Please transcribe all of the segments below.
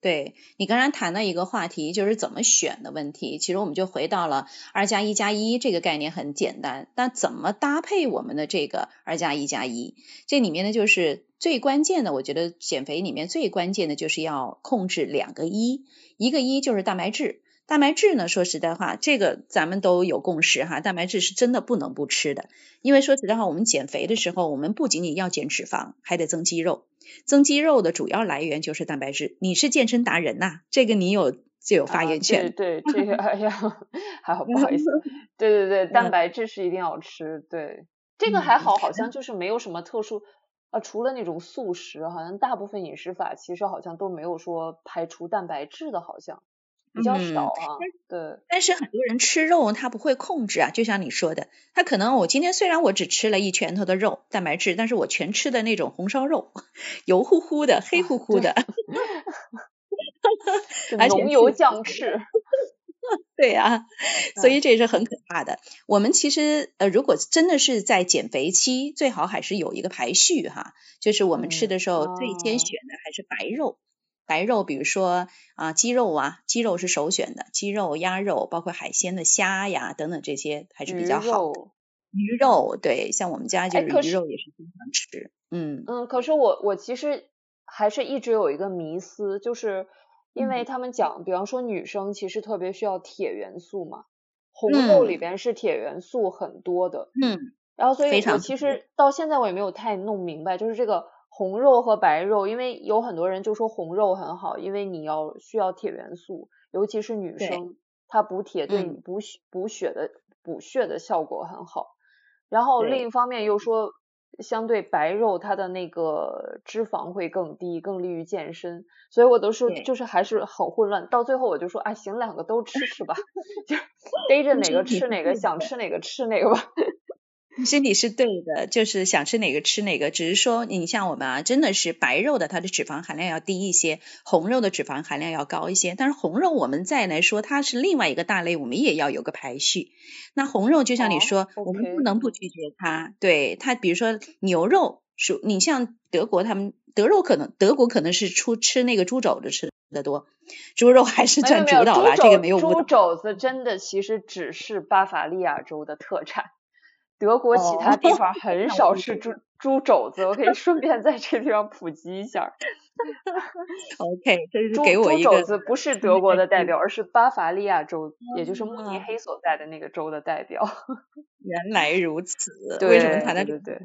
对你刚才谈的一个话题，就是怎么选的问题。其实我们就回到了二加一加一这个概念很简单，但怎么搭配我们的这个二加一加一？这里面呢，就是最关键的，我觉得减肥里面最关键的就是要控制两个一，一个一就是蛋白质。蛋白质呢，说实在话，这个咱们都有共识哈，蛋白质是真的不能不吃的。因为说实在话，我们减肥的时候，我们不仅仅要减脂肪，还得增肌肉。增肌肉的主要来源就是蛋白质。你是健身达人呐，这个你有就有发言权。对对，这个哎呀，还好不好意思。对对对，蛋白质是一定要吃。对，这个还好，好像就是没有什么特殊啊，除了那种素食，好像大部分饮食法其实好像都没有说排除蛋白质的，好像。比较少啊，对。但是很多人吃肉，他不会控制啊，就像你说的，他可能我今天虽然我只吃了一拳头的肉蛋白质，但是我全吃的那种红烧肉，油乎乎的，黑乎乎的，浓油酱翅。对呀，所以这是很可怕的。我们其实呃，如果真的是在减肥期，最好还是有一个排序哈，就是我们吃的时候最先选的还是白肉。白肉，比如说啊，鸡肉啊，鸡肉是首选的，鸡肉、鸭肉，包括海鲜的虾呀等等这些还是比较好的。鱼肉，对，像我们家就是鱼肉也是经常吃。嗯嗯，可是我我其实还是一直有一个迷思，就是因为他们讲，比方说女生其实特别需要铁元素嘛，红肉里边是铁元素很多的。嗯，然后所以我其实到现在我也没有太弄明白，就是这个。红肉和白肉，因为有很多人就说红肉很好，因为你要需要铁元素，尤其是女生，它补铁对你补血补血的补血的效果很好。然后另一方面又说，相对白肉它的那个脂肪会更低，更利于健身。所以我都是就是还是很混乱。到最后我就说，哎，行，两个都吃吃吧，就 逮着哪个吃哪个，想吃 哪个吃哪个吧。身体是对的，就是想吃哪个吃哪个。只是说，你像我们啊，真的是白肉的，它的脂肪含量要低一些；红肉的脂肪含量要高一些。但是红肉我们再来说，它是另外一个大类，我们也要有个排序。那红肉就像你说，我们不能不拒绝它。对它，比如说牛肉，属你像德国，他们德肉可能德国可能是出吃那个猪肘子吃的多，猪肉还是占主导吧。这个没有猪肘子真的其实只是巴伐利亚州的特产。德国其他地方很少吃猪猪肘子，我可以 顺便在这个地方普及一下。OK，这是给我一个。猪肘子不是德国的代表，而是巴伐利亚州，也就是慕尼黑所在的那个州的代表。原来如此，为什么谈的对对？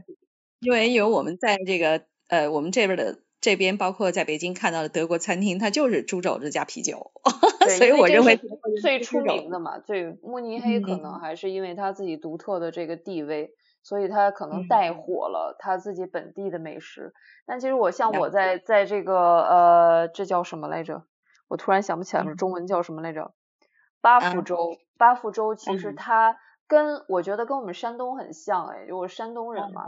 因为有我们在这个呃，我们这边的。这边包括在北京看到的德国餐厅，它就是猪肘子加啤酒，所以我认为最出名的嘛，最慕尼黑可能还是因为它自己独特的这个地位，所以它可能带火了它自己本地的美食。但其实我像我在在这个呃，这叫什么来着？我突然想不起来了，中文叫什么来着？巴福州，巴福州其实它跟我觉得跟我们山东很像，哎，就我山东人嘛。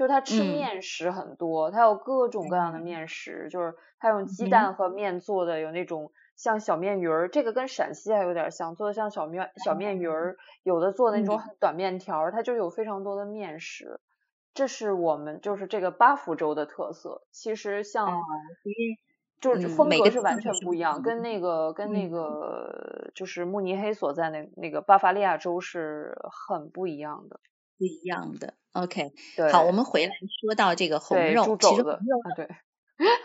就是他吃面食很多，他有各种各样的面食，就是他用鸡蛋和面做的，有那种像小面鱼儿，这个跟陕西还有点像，做的像小面小面鱼儿，有的做的那种短面条，它就有非常多的面食，这是我们就是这个巴福州的特色。其实像就是风格是完全不一样，跟那个跟那个就是慕尼黑所在那那个巴伐利亚州是很不一样的。不一样的，OK，好，我们回来说到这个红肉，其实红肉啊对，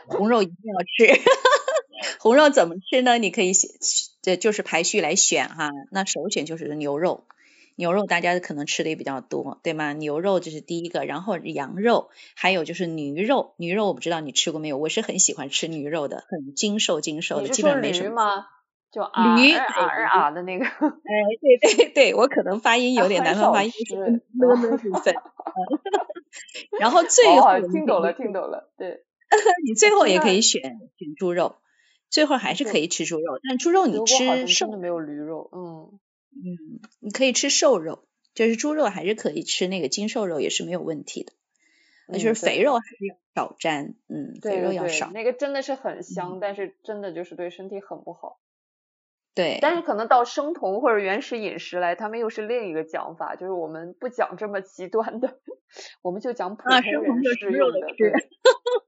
红肉一定要吃，红肉怎么吃呢？你可以选，这就是排序来选哈。那首选就是牛肉，牛肉大家可能吃的也比较多，对吗？牛肉这是第一个，然后羊肉，还有就是驴肉，驴肉我不知道你吃过没有，我是很喜欢吃驴肉的，很精瘦精瘦的，基本没什么。就啊啊啊的那个，哎，对对对，我可能发音有点 南方发音，是呢呢部分。然后 最后听懂了，听懂了，对。你最后也可以选选猪肉，最后还是可以吃猪肉，但猪肉你吃瘦的没有驴肉，嗯嗯，你可以吃瘦肉，就是猪肉还是可以吃那个精瘦肉也是没有问题的，那就是肥肉还是要少沾，嗯，肥肉要少。那个真的是很香，但是真的就是对身体很不好。对，但是可能到生酮或者原始饮食来，他们又是另一个讲法，就是我们不讲这么极端的，我们就讲普通人适用的。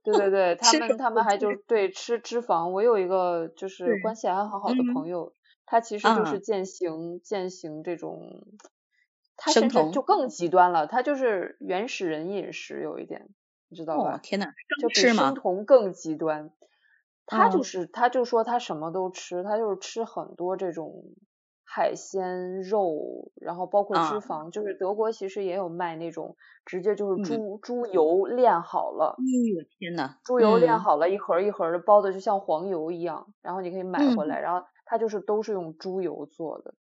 对对对，他们他们还就对吃脂肪。我有一个就是关系还很好的朋友，他其实就是践行践行这种，他甚至就更极端了，他就是原始人饮食有一点，你知道吧？天呐，就比生酮更极端。他就是，他就说他什么都吃，他就是吃很多这种海鲜肉，然后包括脂肪，就是德国其实也有卖那种直接就是猪猪油炼好了，哎呦天呐，猪油炼好了一盒一盒的包的就像黄油一样，然后你可以买回来，然后他就是都是用猪油做的。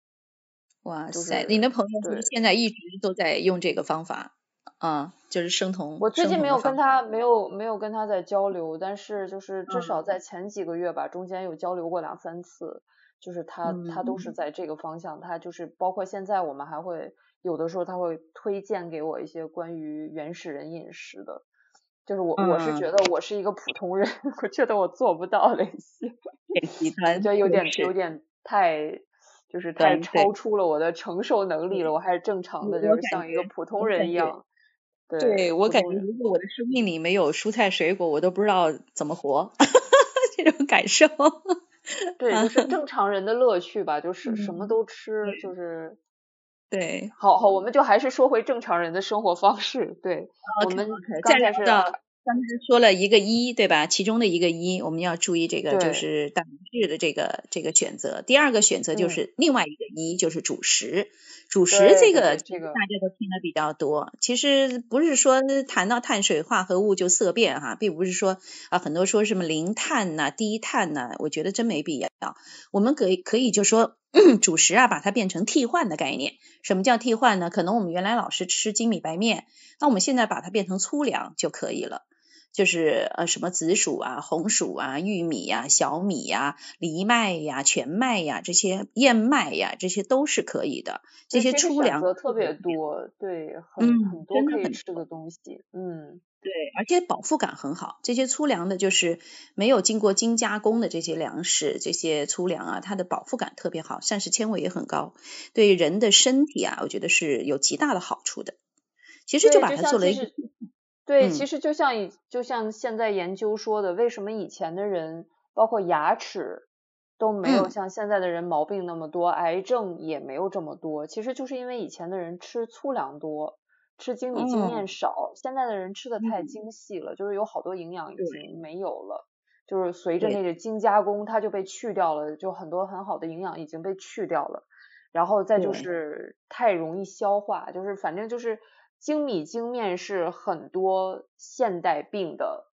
哇塞，你的朋友是现在一直都在用这个方法？啊，就是生酮。我最近没有跟他没有没有跟他在交流，但是就是至少在前几个月吧，中间有交流过两三次，就是他他都是在这个方向，他就是包括现在我们还会有的时候他会推荐给我一些关于原始人饮食的，就是我我是觉得我是一个普通人，我觉得我做不到那些，觉得有点有点太就是太超出了我的承受能力了，我还是正常的，就是像一个普通人一样。对我感觉，如果我的生命里没有蔬菜水果，我都不知道怎么活，这种感受。对，就是 正常人的乐趣吧，就是什么都吃，就是。对，好好，我们就还是说回正常人的生活方式。对，我们刚才是。刚才说了一个一，对吧？其中的一个一，我们要注意这个就是蛋白质的这个这个选择。第二个选择就是另外一个一，就是主食。主食这个这个大家都听的比较多。其实不是说谈到碳水化合物就色变哈，并不是说啊很多说什么零碳呐、低碳呐，我觉得真没必要。我们可以可以就说 主食啊，把它变成替换的概念。什么叫替换呢？可能我们原来老是吃精米白面，那我们现在把它变成粗粮就可以了。就是呃什么紫薯啊、红薯啊、玉米呀、小米呀、藜麦呀、全麦呀这些燕麦呀，这些都是可以的。这些粗粮特别多，对，很很多可以吃的东西，嗯，对，而且饱腹感很好。这些粗粮的，就是没有经过精加工的这些粮食，这些粗粮啊，它的饱腹感特别好，膳食纤维也很高，对人的身体啊，我觉得是有极大的好处的。其实就把它做了一个。对，其实就像以就像现在研究说的，为什么以前的人包括牙齿都没有像现在的人毛病那么多，癌症也没有这么多，其实就是因为以前的人吃粗粮多，吃精米精面少，现在的人吃的太精细了，就是有好多营养已经没有了，就是随着那个精加工，它就被去掉了，就很多很好的营养已经被去掉了，然后再就是太容易消化，就是反正就是。精米精面是很多现代病的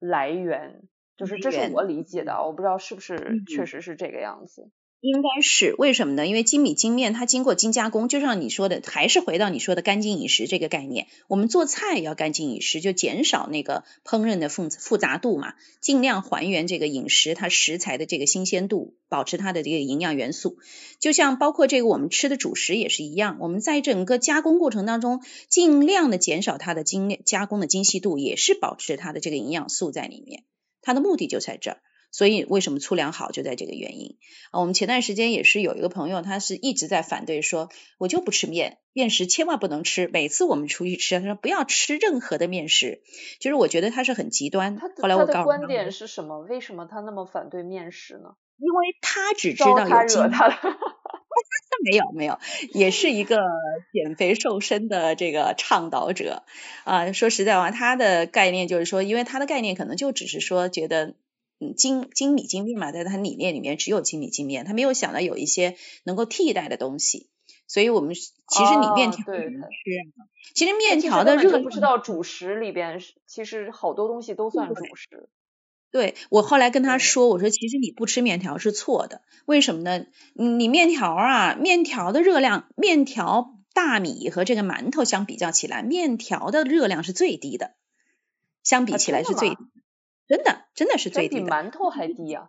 来源，就是这是我理解的，我不知道是不是确实是这个样子。应该是为什么呢？因为精米精面它经过精加工，就像你说的，还是回到你说的干净饮食这个概念。我们做菜要干净饮食，就减少那个烹饪的复复杂度嘛，尽量还原这个饮食它食材的这个新鲜度，保持它的这个营养元素。就像包括这个我们吃的主食也是一样，我们在整个加工过程当中，尽量的减少它的精加工的精细度，也是保持它的这个营养素在里面。它的目的就在这儿。所以为什么粗粮好就在这个原因啊？我们前段时间也是有一个朋友，他是一直在反对说，我就不吃面，面食千万不能吃。每次我们出去吃，他说不要吃任何的面食，就是我觉得他是很极端。后来我告诉他，观点是什么？为什么他那么反对面食呢？因为他只知道有精。他没有没有，也是一个减肥瘦身的这个倡导者啊。说实在话，他的概念就是说，因为他的概念可能就只是说觉得。精精米精面嘛，在他理念里面只有精米精面，他没有想到有一些能够替代的东西，所以我们其实你面条对其实面条的热不知道主食里边其实好多东西都算主食。对我后来跟他说，我说其实你不吃面条是错的，为什么呢？你面条啊，面条的热量，面条大米和这个馒头相比较起来，面条的热量是最低的，相比起来是最低。真的，真的是最低的，比馒头还低啊！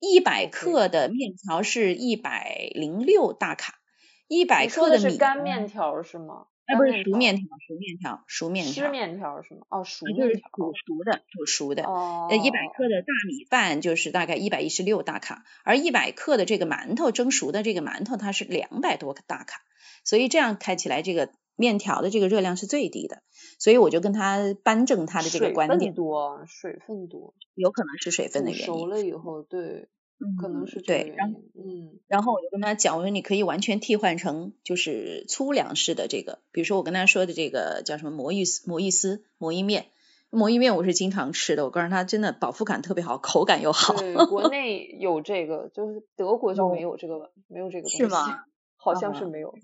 一百克的面条是一百零六大卡，一百克的米干面条是吗？哎，不是熟面条，熟面条，熟面条。湿面条是吗？哦，熟就是面条。煮熟的，煮熟的。哦。呃，一百克的大米饭就是大概一百一十六大卡，而一百克的这个馒头蒸熟的这个馒头它是两百多大卡，所以这样看起来这个面条的这个热量是最低的，所以我就跟他扳正他的这个观点。多，水分多。有可能是水分的原因。熟了以后，对。可能是对，然后嗯，然后我就跟他讲，我说你可以完全替换成就是粗粮式的这个，比如说我跟他说的这个叫什么魔芋丝、魔芋丝、魔芋面，魔芋面我是经常吃的，我告诉他真的饱腹感特别好，口感又好。对，国 内有这个，就是德国就没有这个，没有这个东西。是吗？好像是没有，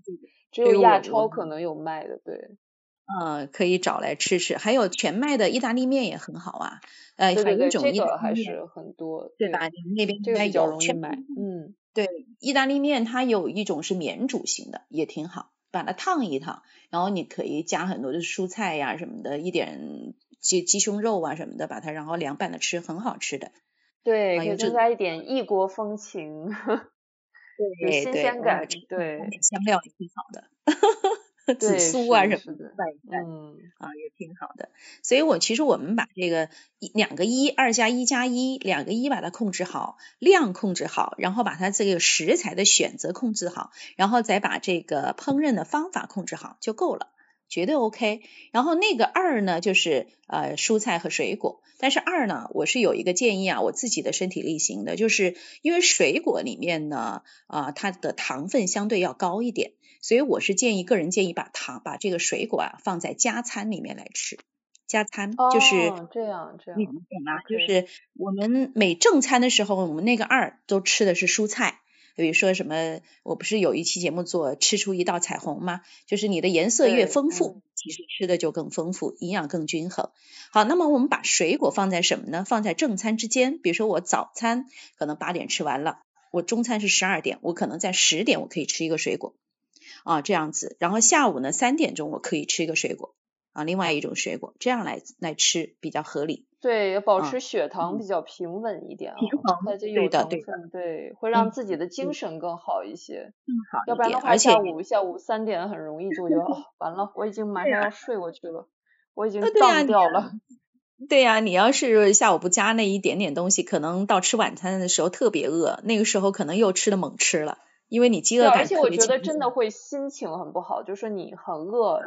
只有亚超可能有卖的，对。嗯，可以找来吃吃，还有全麦的意大利面也很好啊。呃，还有一种这个还是很多，对吧？你们那边应该有全麦。嗯，对，意大利面它有一种是免煮型的，也挺好，把它烫一烫，然后你可以加很多的蔬菜呀什么的，一点鸡鸡胸肉啊什么的，把它然后凉拌的吃，很好吃的。对，可以增加一点异国风情，有新鲜感，对，香料也挺好的。紫苏啊什么的，嗯啊也挺好的，所以我其实我们把这个一两个一二加一加一两个一把它控制好，量控制好，然后把它这个食材的选择控制好，然后再把这个烹饪的方法控制好就够了，绝对 OK。然后那个二呢就是呃蔬菜和水果，但是二呢我是有一个建议啊，我自己的身体力行的，就是因为水果里面呢啊它的糖分相对要高一点。所以我是建议，个人建议把糖把这个水果啊放在加餐里面来吃，加餐就是这样这样，你懂吗？就是我们每正餐的时候，我们那个二都吃的是蔬菜，比如说什么，我不是有一期节目做吃出一道彩虹吗？就是你的颜色越丰富，其实吃的就更丰富，营养更均衡。好，那么我们把水果放在什么呢？放在正餐之间，比如说我早餐可能八点吃完了，我中餐是十二点，我可能在十点我可以吃一个水果。啊，这样子，然后下午呢三点钟我可以吃一个水果啊，另外一种水果，这样来来吃比较合理。对，保持血糖比较平稳一点，平衡，对的，对的，对，会让自己的精神更好一些。更好要不然的话，下午下午三点很容易 就觉得哦，完了，我已经马上要睡过去了，我已经荡掉了。对呀，你要是下午不加那一点点东西，可能到吃晚餐的时候特别饿，那个时候可能又吃的猛吃了。因为你饥饿感而且我觉得真的会心情很不好，就是你很饿，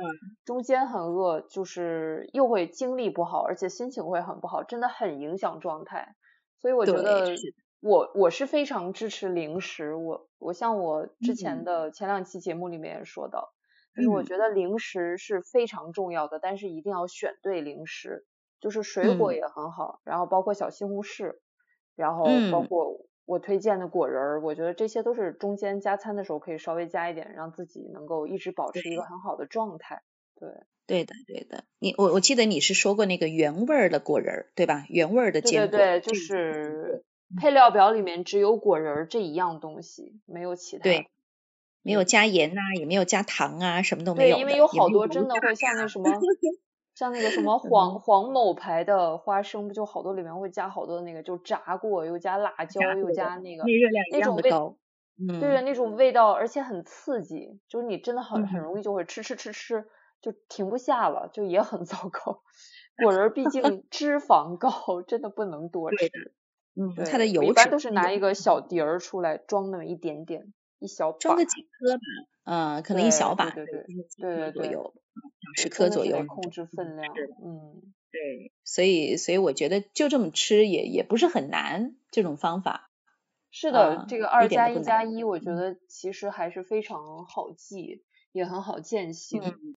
中间很饿，就是又会精力不好，而且心情会很不好，真的很影响状态。所以我觉得我我是非常支持零食，我我像我之前的前两期节目里面也说到，就是我觉得零食是非常重要的，但是一定要选对零食，就是水果也很好，然后包括小西红柿，然后包括。我推荐的果仁儿，我觉得这些都是中间加餐的时候可以稍微加一点，让自己能够一直保持一个很好的状态。对，对的，对的。你我我记得你是说过那个原味儿的果仁儿，对吧？原味儿的坚果。对对对，就是配料表里面只有果仁儿这一样东西，没有其他。对，没有加盐呐，也没有加糖啊，什么都没有。对，因为有好多真的会像那什么。像那个什么 黄黄某牌的花生，不就好多里面会加好多那个，就炸过又加辣椒又加那个那种味，嗯，对那种味道，而且很刺激，就是你真的很很容易就会吃吃吃吃，就停不下了，就也很 糟糕。果仁毕竟脂肪高，真的不能多吃。嗯，它的油一般都是拿一个小碟儿出来装那么一点点，一小装个几颗吧，嗯，可能一小把，对对对对对。十克左右，控制分量。嗯，对，所以所以我觉得就这么吃也也不是很难，这种方法。是的，这个二加一加一，我觉得其实还是非常好记，也很好践行。